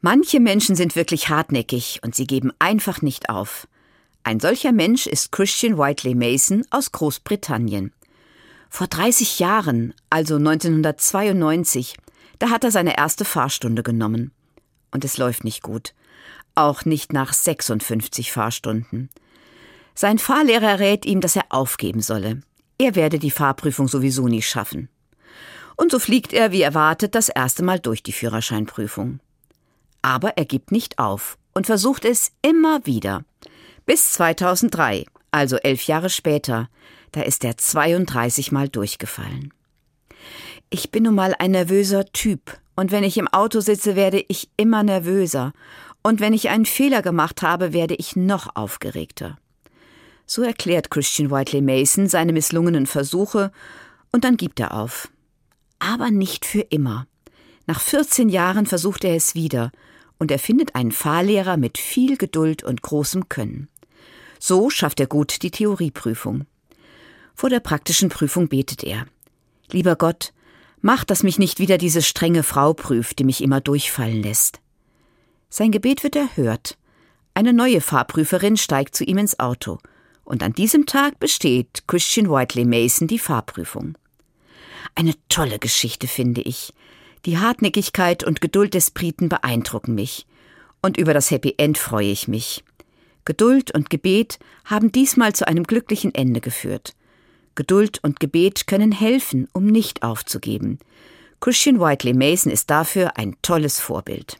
Manche Menschen sind wirklich hartnäckig und sie geben einfach nicht auf. Ein solcher Mensch ist Christian Whiteley Mason aus Großbritannien. Vor 30 Jahren, also 1992, da hat er seine erste Fahrstunde genommen. Und es läuft nicht gut. Auch nicht nach 56 Fahrstunden. Sein Fahrlehrer rät ihm, dass er aufgeben solle. Er werde die Fahrprüfung sowieso nie schaffen. Und so fliegt er, wie erwartet, das erste Mal durch die Führerscheinprüfung. Aber er gibt nicht auf und versucht es immer wieder. Bis 2003, also elf Jahre später, da ist er 32 Mal durchgefallen. Ich bin nun mal ein nervöser Typ, und wenn ich im Auto sitze, werde ich immer nervöser, und wenn ich einen Fehler gemacht habe, werde ich noch aufgeregter. So erklärt Christian Whiteley Mason seine misslungenen Versuche, und dann gibt er auf. Aber nicht für immer. Nach 14 Jahren versucht er es wieder, und er findet einen Fahrlehrer mit viel Geduld und großem Können. So schafft er gut die Theorieprüfung. Vor der praktischen Prüfung betet er. Lieber Gott, mach, dass mich nicht wieder diese strenge Frau prüft, die mich immer durchfallen lässt. Sein Gebet wird erhört. Eine neue Fahrprüferin steigt zu ihm ins Auto. Und an diesem Tag besteht Christian Whiteley Mason die Fahrprüfung. Eine tolle Geschichte, finde ich. Die Hartnäckigkeit und Geduld des Briten beeindrucken mich. Und über das Happy End freue ich mich. Geduld und Gebet haben diesmal zu einem glücklichen Ende geführt. Geduld und Gebet können helfen, um nicht aufzugeben. Christian Whiteley Mason ist dafür ein tolles Vorbild.